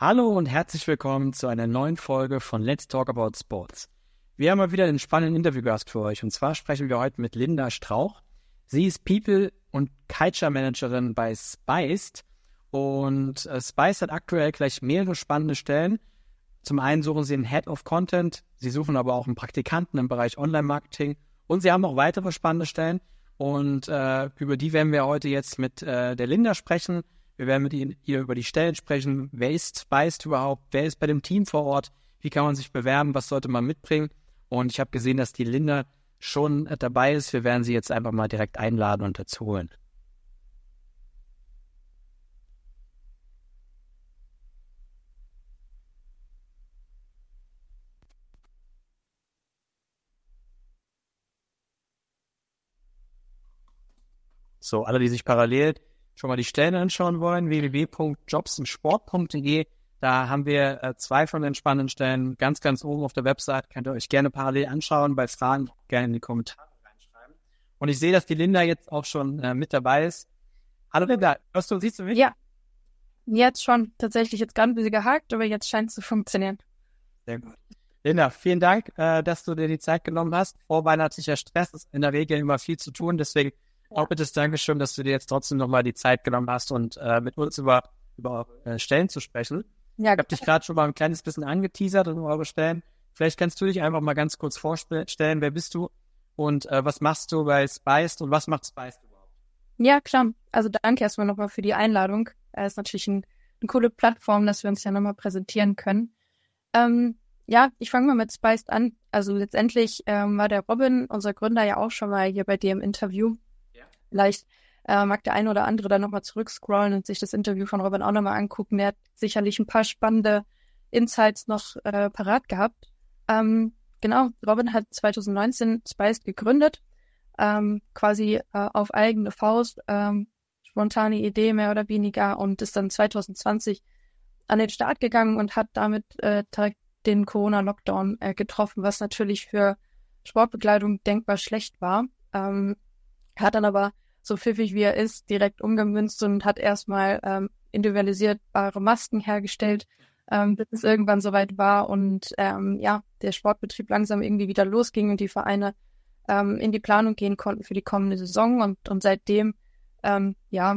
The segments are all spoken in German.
Hallo und herzlich willkommen zu einer neuen Folge von Let's Talk About Sports. Wir haben mal wieder einen spannenden Interviewgast für euch und zwar sprechen wir heute mit Linda Strauch. Sie ist People- und Culture Managerin bei Spiced und äh, Spiced hat aktuell gleich mehrere spannende Stellen. Zum einen suchen sie einen Head of Content, sie suchen aber auch einen Praktikanten im Bereich Online-Marketing und sie haben auch weitere spannende Stellen und äh, über die werden wir heute jetzt mit äh, der Linda sprechen. Wir werden mit ihr über die Stellen sprechen. Wer ist Spiced überhaupt? Wer ist bei dem Team vor Ort? Wie kann man sich bewerben? Was sollte man mitbringen? Und ich habe gesehen, dass die Linda schon äh, dabei ist. Wir werden sie jetzt einfach mal direkt einladen und dazu holen. So, alle, die sich parallel schon mal die Stellen anschauen wollen, www.jobsimsport.de. Da haben wir äh, zwei von den spannenden Stellen ganz, ganz oben auf der Website. Könnt ihr euch gerne parallel anschauen. Bei Fragen gerne in die Kommentare reinschreiben. Und ich sehe, dass die Linda jetzt auch schon äh, mit dabei ist. Hallo Linda, hörst du, siehst du mich? Ja, jetzt schon. Tatsächlich jetzt gerade ein bisschen gehakt, aber jetzt scheint es zu funktionieren. Sehr gut. Linda, vielen Dank, äh, dass du dir die Zeit genommen hast. Vorweihnachtlicher Stress ist in der Regel immer viel zu tun, deswegen auch bitte Dankeschön, dass du dir jetzt trotzdem nochmal die Zeit genommen hast und äh, mit uns über, über äh, Stellen zu sprechen. Ja, ich habe dich gerade schon mal ein kleines bisschen angeteasert und eure Stellen. Vielleicht kannst du dich einfach mal ganz kurz vorstellen, wer bist du und äh, was machst du bei Spiced und was macht Spiced überhaupt? Ja, klar. Also danke erstmal nochmal für die Einladung. Es ist natürlich ein, eine coole Plattform, dass wir uns ja nochmal präsentieren können. Ähm, ja, ich fange mal mit Spiced an. Also letztendlich ähm, war der Robin, unser Gründer, ja auch schon mal hier bei dir im Interview. Vielleicht äh, mag der eine oder andere dann nochmal zurückscrollen und sich das Interview von Robin auch nochmal angucken. Der hat sicherlich ein paar spannende Insights noch äh, parat gehabt. Ähm, genau, Robin hat 2019 Spiced gegründet, ähm, quasi äh, auf eigene Faust, ähm, spontane Idee mehr oder weniger und ist dann 2020 an den Start gegangen und hat damit äh, direkt den Corona-Lockdown äh, getroffen, was natürlich für Sportbekleidung denkbar schlecht war. Ähm, hat dann aber, so pfiffig wie er ist, direkt umgemünzt und hat erstmal ähm, individualisierbare Masken hergestellt, ähm, bis es irgendwann soweit war und ähm, ja, der Sportbetrieb langsam irgendwie wieder losging und die Vereine ähm, in die Planung gehen konnten für die kommende Saison und, und seitdem ähm, ja,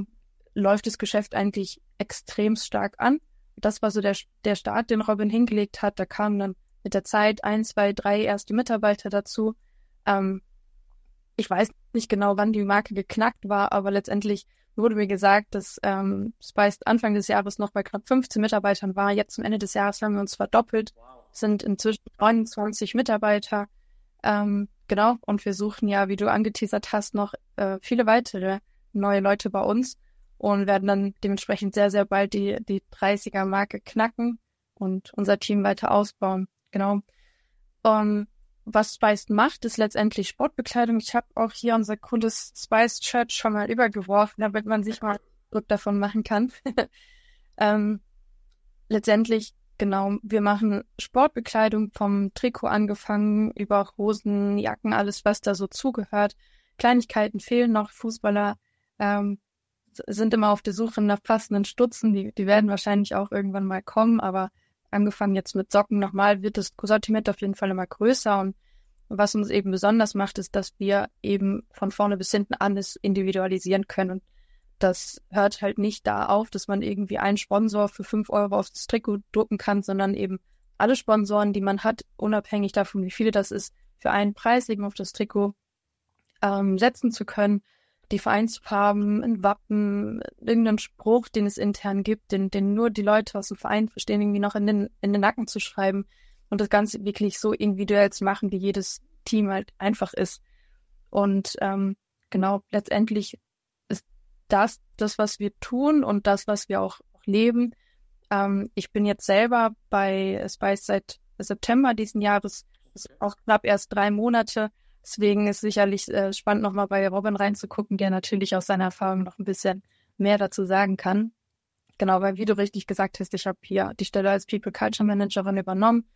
läuft das Geschäft eigentlich extrem stark an. Das war so der, der Start, den Robin hingelegt hat. Da kamen dann mit der Zeit ein, zwei, drei erste Mitarbeiter dazu. Ähm, ich weiß nicht genau, wann die Marke geknackt war, aber letztendlich wurde mir gesagt, dass ähm, Spiced Anfang des Jahres noch bei knapp 15 Mitarbeitern war. Jetzt zum Ende des Jahres haben wir uns verdoppelt, wow. sind inzwischen 29 Mitarbeiter. Ähm, genau, und wir suchen ja, wie du angeteasert hast, noch äh, viele weitere neue Leute bei uns und werden dann dementsprechend sehr, sehr bald die, die 30er-Marke knacken und unser Team weiter ausbauen. Genau. Um, was Spiced macht, ist letztendlich Sportbekleidung. Ich habe auch hier unser cooles Spiced Shirt schon mal übergeworfen, damit man sich mal Druck davon machen kann. ähm, letztendlich, genau, wir machen Sportbekleidung vom Trikot angefangen, über Hosen, Jacken, alles, was da so zugehört. Kleinigkeiten fehlen noch. Fußballer ähm, sind immer auf der Suche nach passenden Stutzen. Die, die werden wahrscheinlich auch irgendwann mal kommen, aber angefangen jetzt mit Socken nochmal, wird das Sortiment auf jeden Fall immer größer und was uns eben besonders macht, ist, dass wir eben von vorne bis hinten alles individualisieren können. Und das hört halt nicht da auf, dass man irgendwie einen Sponsor für fünf Euro aufs Trikot drucken kann, sondern eben alle Sponsoren, die man hat, unabhängig davon, wie viele das ist, für einen Preis eben auf das Trikot ähm, setzen zu können die Vereinsfarben, ein Wappen, irgendeinen Spruch, den es intern gibt, den, den nur die Leute aus dem Verein verstehen, irgendwie noch in den, in den Nacken zu schreiben und das Ganze wirklich so individuell zu machen, wie jedes Team halt einfach ist. Und ähm, genau, letztendlich ist das das, was wir tun und das, was wir auch, auch leben. Ähm, ich bin jetzt selber bei Spice seit September diesen Jahres, auch knapp erst drei Monate Deswegen ist sicherlich äh, spannend, nochmal bei Robin reinzugucken, der natürlich aus seiner Erfahrung noch ein bisschen mehr dazu sagen kann. Genau, weil wie du richtig gesagt hast, ich habe hier die Stelle als People Culture Managerin übernommen.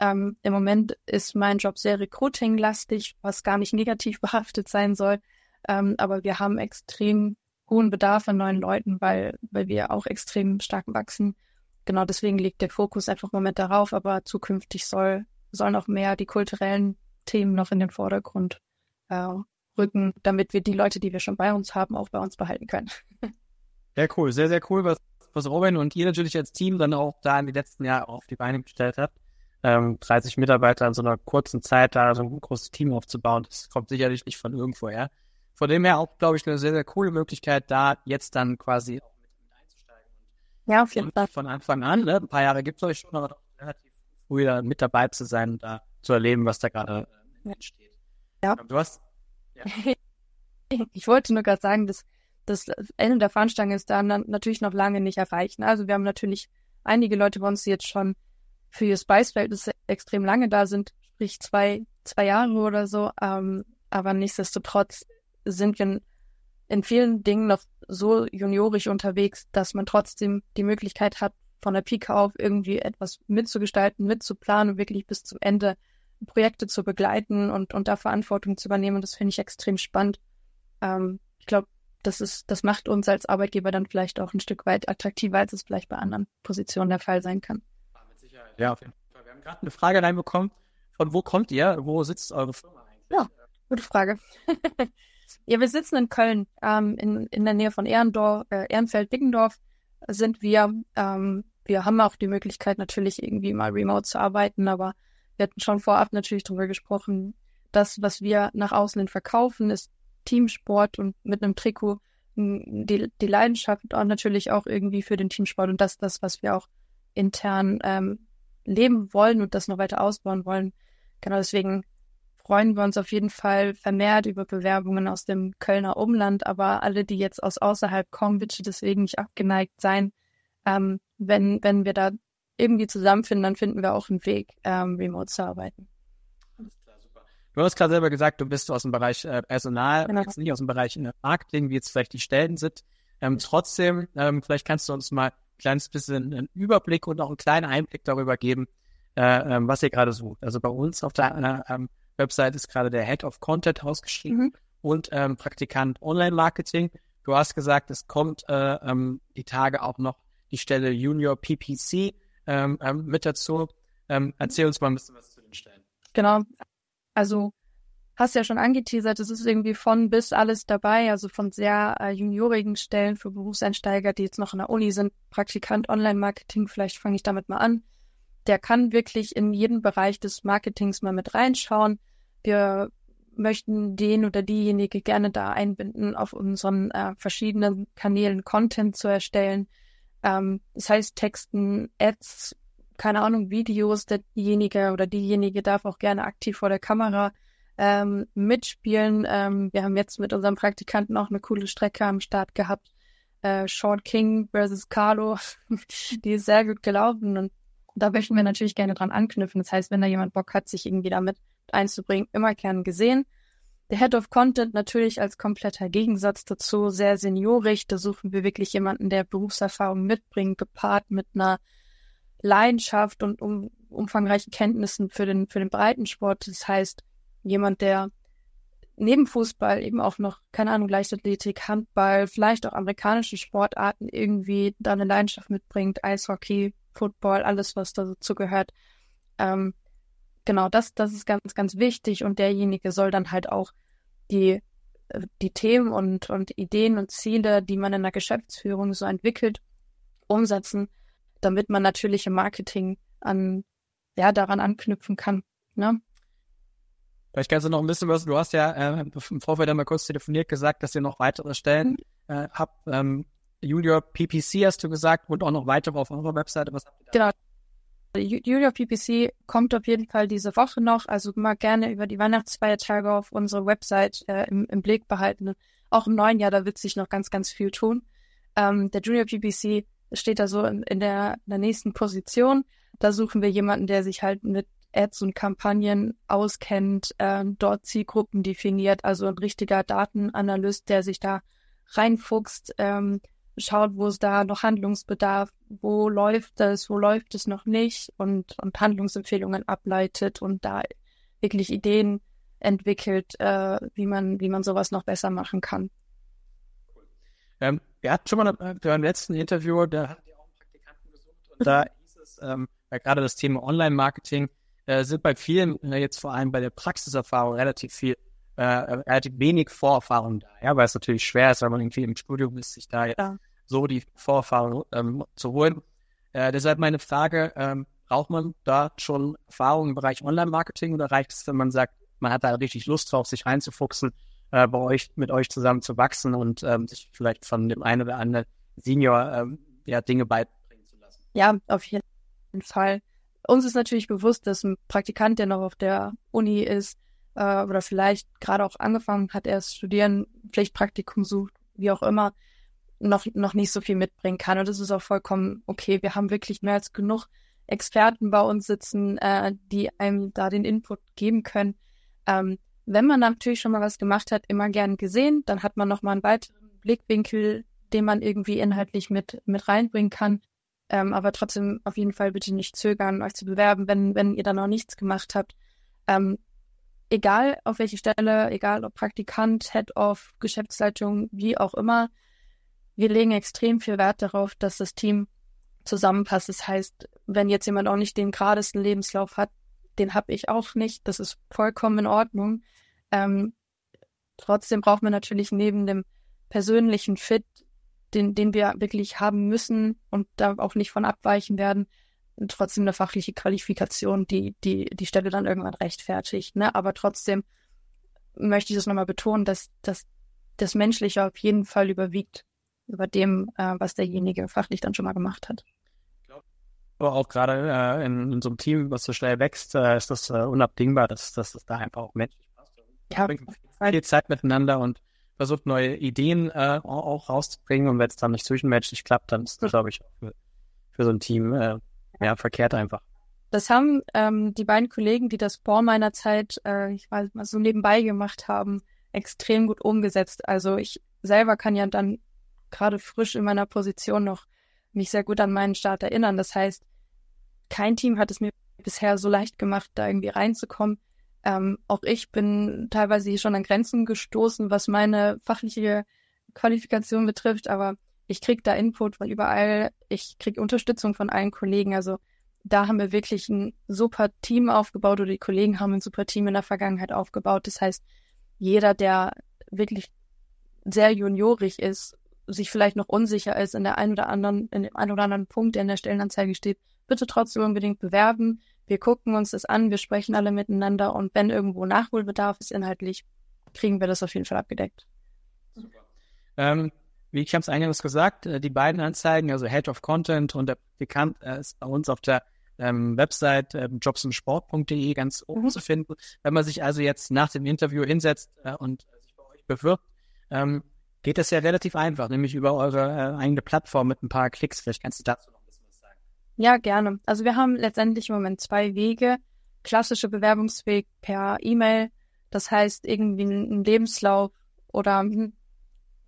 Ähm, Im Moment ist mein Job sehr recruiting-lastig, was gar nicht negativ behaftet sein soll. Ähm, aber wir haben extrem hohen Bedarf an neuen Leuten, weil, weil wir auch extrem stark wachsen. genau deswegen liegt der Fokus einfach im Moment darauf, aber zukünftig soll, sollen auch mehr die kulturellen Themen noch in den Vordergrund äh, rücken, damit wir die Leute, die wir schon bei uns haben, auch bei uns behalten können. Sehr cool, sehr, sehr cool, was, was Robin und ihr natürlich als Team dann auch da in den letzten Jahren auf die Beine gestellt habt. Ähm, 30 Mitarbeiter in so einer kurzen Zeit da so ein großes Team aufzubauen, das kommt sicherlich nicht von irgendwoher. Von dem her auch, glaube ich, eine sehr, sehr coole Möglichkeit, da jetzt dann quasi auch mit einzusteigen. Ja, auf jeden Fall. Von Anfang an, ne? ein paar Jahre gibt es euch schon, aber relativ früh da mit dabei zu sein und da zu erleben, was da gerade entsteht. Ja. Du hast. Ja. ich wollte nur gerade sagen, dass das Ende der Fahnenstange ist dann natürlich noch lange nicht erreicht. Ne? Also wir haben natürlich einige Leute bei uns, die jetzt schon für ihr Spice-Verhältnis extrem lange da sind, sprich zwei, zwei Jahre oder so. Ähm, aber nichtsdestotrotz sind wir in vielen Dingen noch so juniorisch unterwegs, dass man trotzdem die Möglichkeit hat, von der Pike auf irgendwie etwas mitzugestalten, mitzuplanen und wirklich bis zum Ende Projekte zu begleiten und, und da Verantwortung zu übernehmen. Das finde ich extrem spannend. Ähm, ich glaube, das ist, das macht uns als Arbeitgeber dann vielleicht auch ein Stück weit attraktiver, als es vielleicht bei anderen Positionen der Fall sein kann. Mit Sicherheit. Ja, auf jeden Fall. Wir haben gerade eine Frage reinbekommen. Von wo kommt ihr? Wo sitzt eure Firma eigentlich? Ja, gute Frage. ja, wir sitzen in Köln, ähm, in, in der Nähe von Ehrendorf, äh, Ehrenfeld-Biggendorf sind wir. Ähm, wir haben auch die Möglichkeit, natürlich irgendwie mal remote zu arbeiten, aber wir hatten schon vorab natürlich darüber gesprochen, das, was wir nach außen hin verkaufen, ist Teamsport und mit einem Trikot die, die Leidenschaft und natürlich auch irgendwie für den Teamsport und das, das, was wir auch intern ähm, leben wollen und das noch weiter ausbauen wollen. Genau deswegen freuen wir uns auf jeden Fall vermehrt über Bewerbungen aus dem Kölner Umland, aber alle, die jetzt aus außerhalb kommen, bitte deswegen nicht abgeneigt sein. Ähm, wenn, wenn wir da irgendwie zusammenfinden, dann finden wir auch einen Weg, ähm, remote zu arbeiten. Du hast gerade selber gesagt, du bist aus dem Bereich äh, Personal, genau. jetzt nicht aus dem Bereich äh, Marketing, wie jetzt vielleicht die Stellen sind. Ähm, trotzdem, ähm, vielleicht kannst du uns mal ein kleines bisschen einen Überblick und auch einen kleinen Einblick darüber geben, äh, ähm, was ihr gerade sucht. Also bei uns auf der äh, Website ist gerade der Head of Content ausgeschrieben mhm. und ähm, Praktikant Online Marketing. Du hast gesagt, es kommt äh, ähm, die Tage auch noch die Stelle Junior PPC ähm, ähm, mit dazu. Ähm, erzähl uns mal ein bisschen was zu den Stellen. Genau, also hast ja schon angeteasert, es ist irgendwie von bis alles dabei, also von sehr äh, juniorigen Stellen für Berufseinsteiger, die jetzt noch in der Uni sind, Praktikant Online-Marketing, vielleicht fange ich damit mal an. Der kann wirklich in jeden Bereich des Marketings mal mit reinschauen. Wir möchten den oder diejenige gerne da einbinden, auf unseren äh, verschiedenen Kanälen Content zu erstellen. Ähm, das heißt Texten, Ads, keine Ahnung, Videos, derjenige oder diejenige darf auch gerne aktiv vor der Kamera ähm, mitspielen. Ähm, wir haben jetzt mit unserem Praktikanten auch eine coole Strecke am Start gehabt. Äh, Sean King versus Carlo, die ist sehr gut gelaufen und da möchten wir natürlich gerne dran anknüpfen. Das heißt, wenn da jemand Bock hat, sich irgendwie damit einzubringen, immer gern gesehen. Der Head of Content natürlich als kompletter Gegensatz dazu, sehr seniorig. Da suchen wir wirklich jemanden, der Berufserfahrung mitbringt, gepaart mit einer Leidenschaft und um, umfangreichen Kenntnissen für den, für den Breitensport. Das heißt, jemand, der neben Fußball eben auch noch, keine Ahnung, Leichtathletik, Handball, vielleicht auch amerikanische Sportarten irgendwie da eine Leidenschaft mitbringt, Eishockey, Football, alles, was dazu gehört. Ähm, genau, das, das ist ganz, ganz wichtig und derjenige soll dann halt auch die, äh, die Themen und, und Ideen und Ziele, die man in der Geschäftsführung so entwickelt, umsetzen damit man natürlich im Marketing an, ja, daran anknüpfen kann. Ne? Vielleicht kannst du noch ein bisschen was, du hast ja äh, im Vorfeld einmal kurz telefoniert gesagt, dass ihr noch weitere Stellen mhm. äh, habt. Ähm, Junior PPC hast du gesagt und auch noch weitere auf eurer Webseite. Was habt ihr da? Genau. Junior PPC kommt auf jeden Fall diese Woche noch, also mal gerne über die Weihnachtsfeiertage auf unsere Website äh, im, im, Blick behalten. Auch im neuen Jahr, da wird sich noch ganz, ganz viel tun. Ähm, der Junior PPC steht da so in, in, der, in der nächsten Position. Da suchen wir jemanden, der sich halt mit Ads und Kampagnen auskennt, äh, dort Zielgruppen definiert, also ein richtiger Datenanalyst, der sich da reinfuchst, ähm, schaut, wo es da noch Handlungsbedarf, wo läuft es, wo läuft es noch nicht und, und Handlungsempfehlungen ableitet und da wirklich Ideen entwickelt, äh, wie man, wie man sowas noch besser machen kann. Ähm, wir hatten schon mal äh, beim letzten Interview, da hatten die auch einen Praktikanten gesucht und da hieß es, ähm, weil gerade das Thema Online-Marketing äh, sind bei vielen, äh, jetzt vor allem bei der Praxiserfahrung, relativ viel, äh, relativ wenig Vorerfahrung da, ja, weil es natürlich schwer ist, wenn man irgendwie im Studium ist, sich da jetzt ja. So die Vorerfahrung ähm, zu holen. Äh, deshalb meine Frage, ähm, braucht man da schon Erfahrung im Bereich Online-Marketing oder reicht es, wenn man sagt, man hat da richtig Lust drauf, sich reinzufuchsen, äh, bei euch, mit euch zusammen zu wachsen und ähm, sich vielleicht von dem einen oder anderen Senior ähm, ja, Dinge beibringen zu lassen? Ja, auf jeden Fall. Uns ist natürlich bewusst, dass ein Praktikant, der noch auf der Uni ist äh, oder vielleicht gerade auch angefangen hat, erst studieren, Pflichtpraktikum sucht, wie auch immer, noch, noch nicht so viel mitbringen kann. Und das ist auch vollkommen okay. Wir haben wirklich mehr als genug Experten bei uns sitzen, äh, die einem da den Input geben können. Ähm, wenn man natürlich schon mal was gemacht hat, immer gern gesehen, dann hat man noch mal einen weiteren Blickwinkel, den man irgendwie inhaltlich mit, mit reinbringen kann. Ähm, aber trotzdem auf jeden Fall bitte nicht zögern, euch zu bewerben, wenn, wenn ihr da noch nichts gemacht habt. Ähm, egal auf welche Stelle, egal ob Praktikant, Head of, Geschäftsleitung, wie auch immer, wir legen extrem viel Wert darauf, dass das Team zusammenpasst. Das heißt, wenn jetzt jemand auch nicht den geradesten Lebenslauf hat, den habe ich auch nicht. Das ist vollkommen in Ordnung. Ähm, trotzdem braucht man natürlich neben dem persönlichen Fit, den, den wir wirklich haben müssen und da auch nicht von abweichen werden, trotzdem eine fachliche Qualifikation, die die, die Stelle dann irgendwann rechtfertigt. Ne? Aber trotzdem möchte ich das nochmal betonen, dass, dass das Menschliche auf jeden Fall überwiegt über dem, äh, was derjenige fachlich dann schon mal gemacht hat. Aber auch gerade äh, in, in, so einem Team, was so schnell wächst, äh, ist das äh, unabdingbar, dass, dass das da einfach auch menschlich passt. Ja, viel Zeit miteinander und versucht neue Ideen äh, auch rauszubringen und wenn es dann nicht zwischenmenschlich klappt, dann ist das, glaube ich, für, für so ein Team äh, ja, verkehrt einfach. Das haben ähm, die beiden Kollegen, die das vor meiner Zeit, äh, ich weiß mal, so nebenbei gemacht haben, extrem gut umgesetzt. Also ich selber kann ja dann gerade frisch in meiner Position noch mich sehr gut an meinen Start erinnern. Das heißt, kein Team hat es mir bisher so leicht gemacht, da irgendwie reinzukommen. Ähm, auch ich bin teilweise hier schon an Grenzen gestoßen, was meine fachliche Qualifikation betrifft, aber ich kriege da Input von überall, ich kriege Unterstützung von allen Kollegen. Also da haben wir wirklich ein super Team aufgebaut oder die Kollegen haben ein super Team in der Vergangenheit aufgebaut. Das heißt, jeder, der wirklich sehr juniorig ist, sich vielleicht noch unsicher ist in der einen oder anderen, in dem einen oder anderen Punkt, der in der Stellenanzeige steht, bitte trotzdem unbedingt bewerben. Wir gucken uns das an, wir sprechen alle miteinander und wenn irgendwo Nachholbedarf ist inhaltlich, kriegen wir das auf jeden Fall abgedeckt. Super. Ähm, wie ich habe es eingangs gesagt, äh, die beiden Anzeigen, also Head of Content und der Praktikant äh, ist bei uns auf der ähm, Website ähm, jobsundsport.de ganz oben mhm. zu finden. Wenn man sich also jetzt nach dem Interview hinsetzt äh, und sich bei euch bewirbt, ähm, geht das ja relativ einfach, nämlich über eure äh, eigene Plattform mit ein paar Klicks. Vielleicht kannst du dazu noch ja, gerne. Also wir haben letztendlich im Moment zwei Wege. Klassische Bewerbungsweg per E-Mail. Das heißt, irgendwie ein Lebenslauf oder, hm,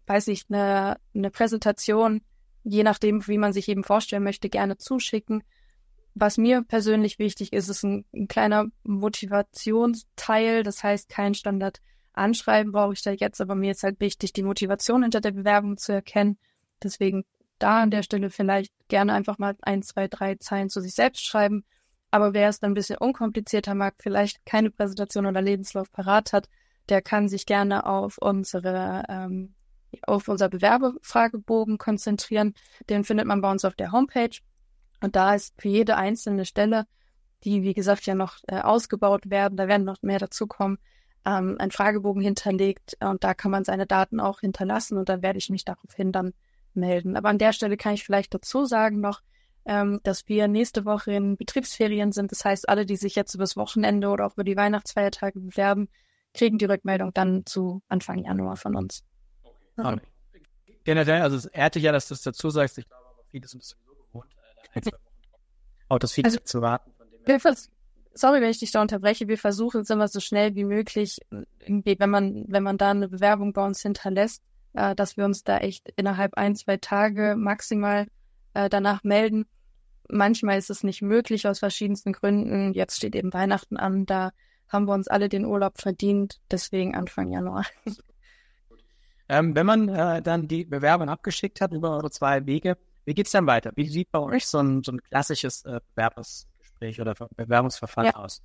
weiß ich, eine, eine Präsentation, je nachdem, wie man sich eben vorstellen möchte, gerne zuschicken. Was mir persönlich wichtig ist, ist ein, ein kleiner Motivationsteil. Das heißt, kein Standard Anschreiben brauche ich da jetzt, aber mir ist halt wichtig, die Motivation hinter der Bewerbung zu erkennen. Deswegen da an der Stelle vielleicht gerne einfach mal ein, zwei, drei Zeilen zu sich selbst schreiben. Aber wer es dann ein bisschen unkomplizierter mag, vielleicht keine Präsentation oder Lebenslauf parat hat, der kann sich gerne auf unsere ähm, auf unser Bewerbefragebogen konzentrieren. Den findet man bei uns auf der Homepage. Und da ist für jede einzelne Stelle, die wie gesagt ja noch äh, ausgebaut werden, da werden noch mehr dazukommen, ähm, ein Fragebogen hinterlegt und da kann man seine Daten auch hinterlassen und dann werde ich mich daraufhin dann melden. Aber an der Stelle kann ich vielleicht dazu sagen noch, ähm, dass wir nächste Woche in Betriebsferien sind. Das heißt, alle, die sich jetzt übers Wochenende oder auch über die Weihnachtsfeiertage bewerben, kriegen die Rückmeldung dann zu Anfang Januar von uns. Okay. Generell, also es ehrt dich ja, dass du es dazu sagst. Ich glaube aber viele sind es sowieso gewohnt, äh, ein, zwei Wochen auch das Feedback also, zu warten. Sorry, wenn ich dich da unterbreche. Wir versuchen es immer so schnell wie möglich, irgendwie, wenn man, wenn man da eine Bewerbung bei uns hinterlässt, äh, dass wir uns da echt innerhalb ein, zwei Tage maximal äh, danach melden. Manchmal ist es nicht möglich aus verschiedensten Gründen. Jetzt steht eben Weihnachten an, da haben wir uns alle den Urlaub verdient, deswegen Anfang Januar. Ähm, wenn man äh, dann die Bewerbung abgeschickt hat über eure zwei Wege, Wie geht's dann weiter? Wie sieht bei euch so ein, so ein klassisches äh, Bewerbungsgespräch oder Bewerbungsverfahren ja. aus?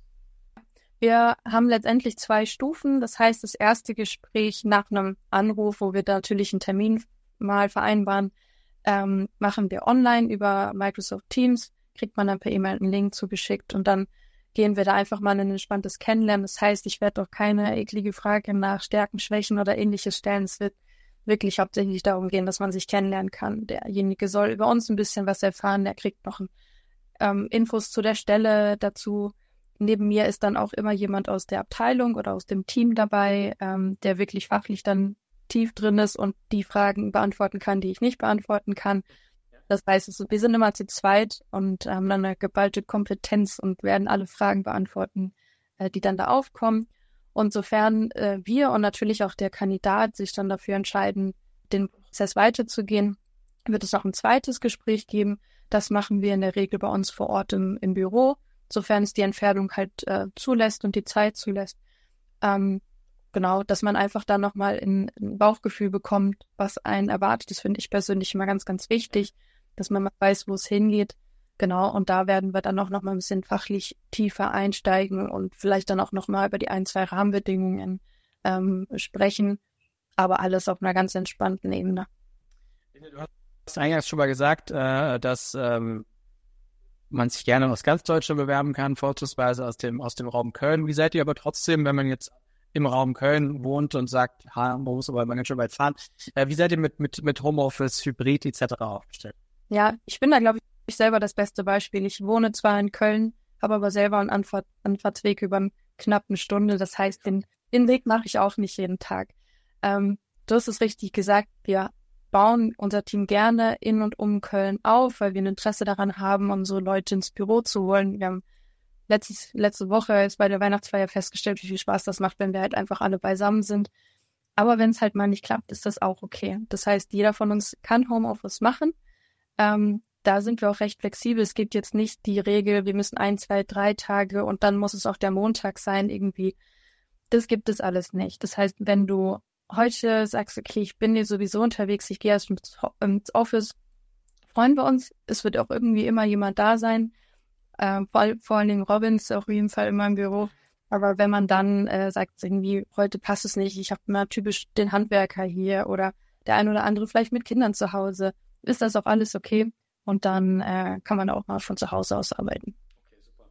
Wir haben letztendlich zwei Stufen. Das heißt, das erste Gespräch nach einem Anruf, wo wir natürlich einen Termin mal vereinbaren, ähm, machen wir online über Microsoft Teams, kriegt man dann per E-Mail einen Link zugeschickt und dann gehen wir da einfach mal in ein entspanntes Kennenlernen. Das heißt, ich werde doch keine eklige Frage nach Stärken, Schwächen oder ähnliches stellen. Es wird wirklich hauptsächlich darum gehen, dass man sich kennenlernen kann. Derjenige soll über uns ein bisschen was erfahren, der kriegt noch ein, ähm, Infos zu der Stelle dazu. Neben mir ist dann auch immer jemand aus der Abteilung oder aus dem Team dabei, ähm, der wirklich fachlich dann tief drin ist und die Fragen beantworten kann, die ich nicht beantworten kann. Das heißt, wir sind immer zu zweit und haben dann eine geballte Kompetenz und werden alle Fragen beantworten, äh, die dann da aufkommen. Und sofern äh, wir und natürlich auch der Kandidat sich dann dafür entscheiden, den Prozess weiterzugehen, wird es noch ein zweites Gespräch geben. Das machen wir in der Regel bei uns vor Ort im, im Büro, sofern es die Entfernung halt äh, zulässt und die Zeit zulässt. Ähm, genau, dass man einfach dann nochmal ein, Bauchgefühl bekommt, was einen erwartet. Das finde ich persönlich immer ganz, ganz wichtig, dass man mal weiß, wo es hingeht. Genau, und da werden wir dann auch noch mal ein bisschen fachlich tiefer einsteigen und vielleicht dann auch noch mal über die ein, zwei Rahmenbedingungen ähm, sprechen, aber alles auf einer ganz entspannten Ebene. Du hast eingangs schon mal gesagt, äh, dass ähm, man sich gerne aus ganz Deutschland bewerben kann, vorzugsweise aus dem, aus dem Raum Köln. Wie seid ihr aber trotzdem, wenn man jetzt im Raum Köln wohnt und sagt, ha, man muss aber ganz schön weit fahren, äh, wie seid ihr mit, mit, mit Homeoffice, Hybrid etc. aufgestellt? Ja, ich bin da, glaube ich, selber das beste Beispiel. Ich wohne zwar in Köln, habe aber selber einen Anfahr Anfahrtsweg über eine knappe Stunde. Das heißt, den, den Weg mache ich auch nicht jeden Tag. Ähm, du hast es richtig gesagt, wir bauen unser Team gerne in und um Köln auf, weil wir ein Interesse daran haben, unsere Leute ins Büro zu holen. Wir haben letztes, letzte Woche jetzt bei der Weihnachtsfeier festgestellt, wie viel Spaß das macht, wenn wir halt einfach alle beisammen sind. Aber wenn es halt mal nicht klappt, ist das auch okay. Das heißt, jeder von uns kann Homeoffice machen. Ähm, da sind wir auch recht flexibel. Es gibt jetzt nicht die Regel, wir müssen ein, zwei, drei Tage und dann muss es auch der Montag sein irgendwie. Das gibt es alles nicht. Das heißt, wenn du heute sagst, okay, ich bin hier sowieso unterwegs, ich gehe erst ins Office, freuen wir uns. Es wird auch irgendwie immer jemand da sein. Äh, vor, vor allen Dingen Robin ist auf jeden Fall immer im Büro. Aber wenn man dann äh, sagt, irgendwie, heute passt es nicht, ich habe immer typisch den Handwerker hier oder der ein oder andere vielleicht mit Kindern zu Hause, ist das auch alles okay. Und dann äh, kann man auch mal von zu Hause aus arbeiten. Okay, super.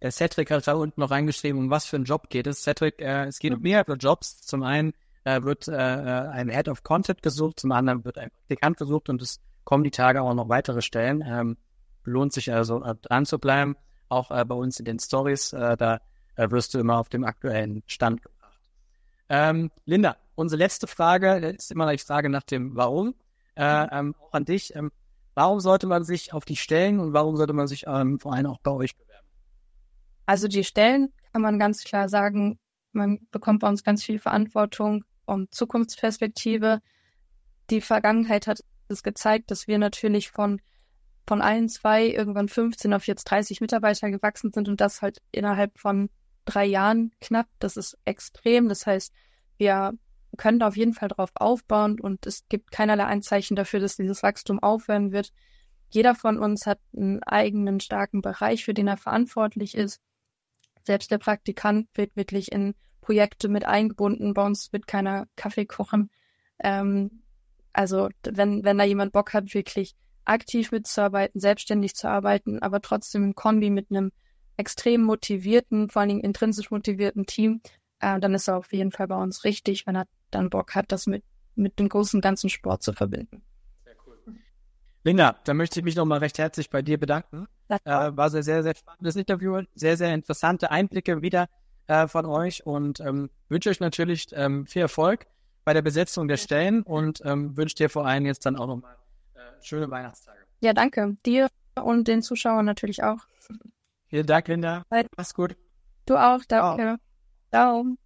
Der Cedric hat da unten noch reingeschrieben, um was für einen Job geht es. Cedric, äh, es geht um mehrere Jobs. Zum einen äh, wird äh, ein Head of Content gesucht, zum anderen wird ein Praktikant gesucht und es kommen die Tage auch noch weitere Stellen. Ähm, lohnt sich also äh, dran zu bleiben, auch äh, bei uns in den Stories. Äh, da äh, wirst du immer auf dem aktuellen Stand gebracht. Ähm, Linda, unsere letzte Frage ist immer die Frage nach dem Warum. Äh, ähm, auch an dich. Ähm, warum sollte man sich auf die Stellen und warum sollte man sich ähm, vor allem auch bei euch bewerben? Also die Stellen kann man ganz klar sagen, man bekommt bei uns ganz viel Verantwortung und Zukunftsperspektive. Die Vergangenheit hat es gezeigt, dass wir natürlich von von allen zwei irgendwann 15 auf jetzt 30 Mitarbeiter gewachsen sind und das halt innerhalb von drei Jahren knapp. Das ist extrem. Das heißt, wir können auf jeden Fall drauf aufbauen und es gibt keinerlei Anzeichen dafür, dass dieses Wachstum aufhören wird. Jeder von uns hat einen eigenen starken Bereich, für den er verantwortlich ist. Selbst der Praktikant wird wirklich in Projekte mit eingebunden. Bei uns wird keiner Kaffee kochen. Ähm, also wenn, wenn da jemand Bock hat, wirklich aktiv mitzuarbeiten, selbstständig zu arbeiten, aber trotzdem im Kombi mit einem extrem motivierten, vor allen Dingen intrinsisch motivierten Team, äh, dann ist er auf jeden Fall bei uns richtig, wenn er dann Bock hat, das mit, mit dem großen ganzen Sport zu verbinden. Sehr cool. Linda, da möchte ich mich nochmal recht herzlich bei dir bedanken. Äh, war sehr, sehr, sehr spannendes Interview, sehr, sehr interessante Einblicke wieder äh, von euch und ähm, wünsche euch natürlich ähm, viel Erfolg bei der Besetzung der Stellen und ähm, wünsche dir vor allem jetzt dann auch nochmal schöne Weihnachtstage. Ja, danke. Dir und den Zuschauern natürlich auch. Vielen Dank, Linda. Mach's gut. Du auch, danke. Ciao. Ciao.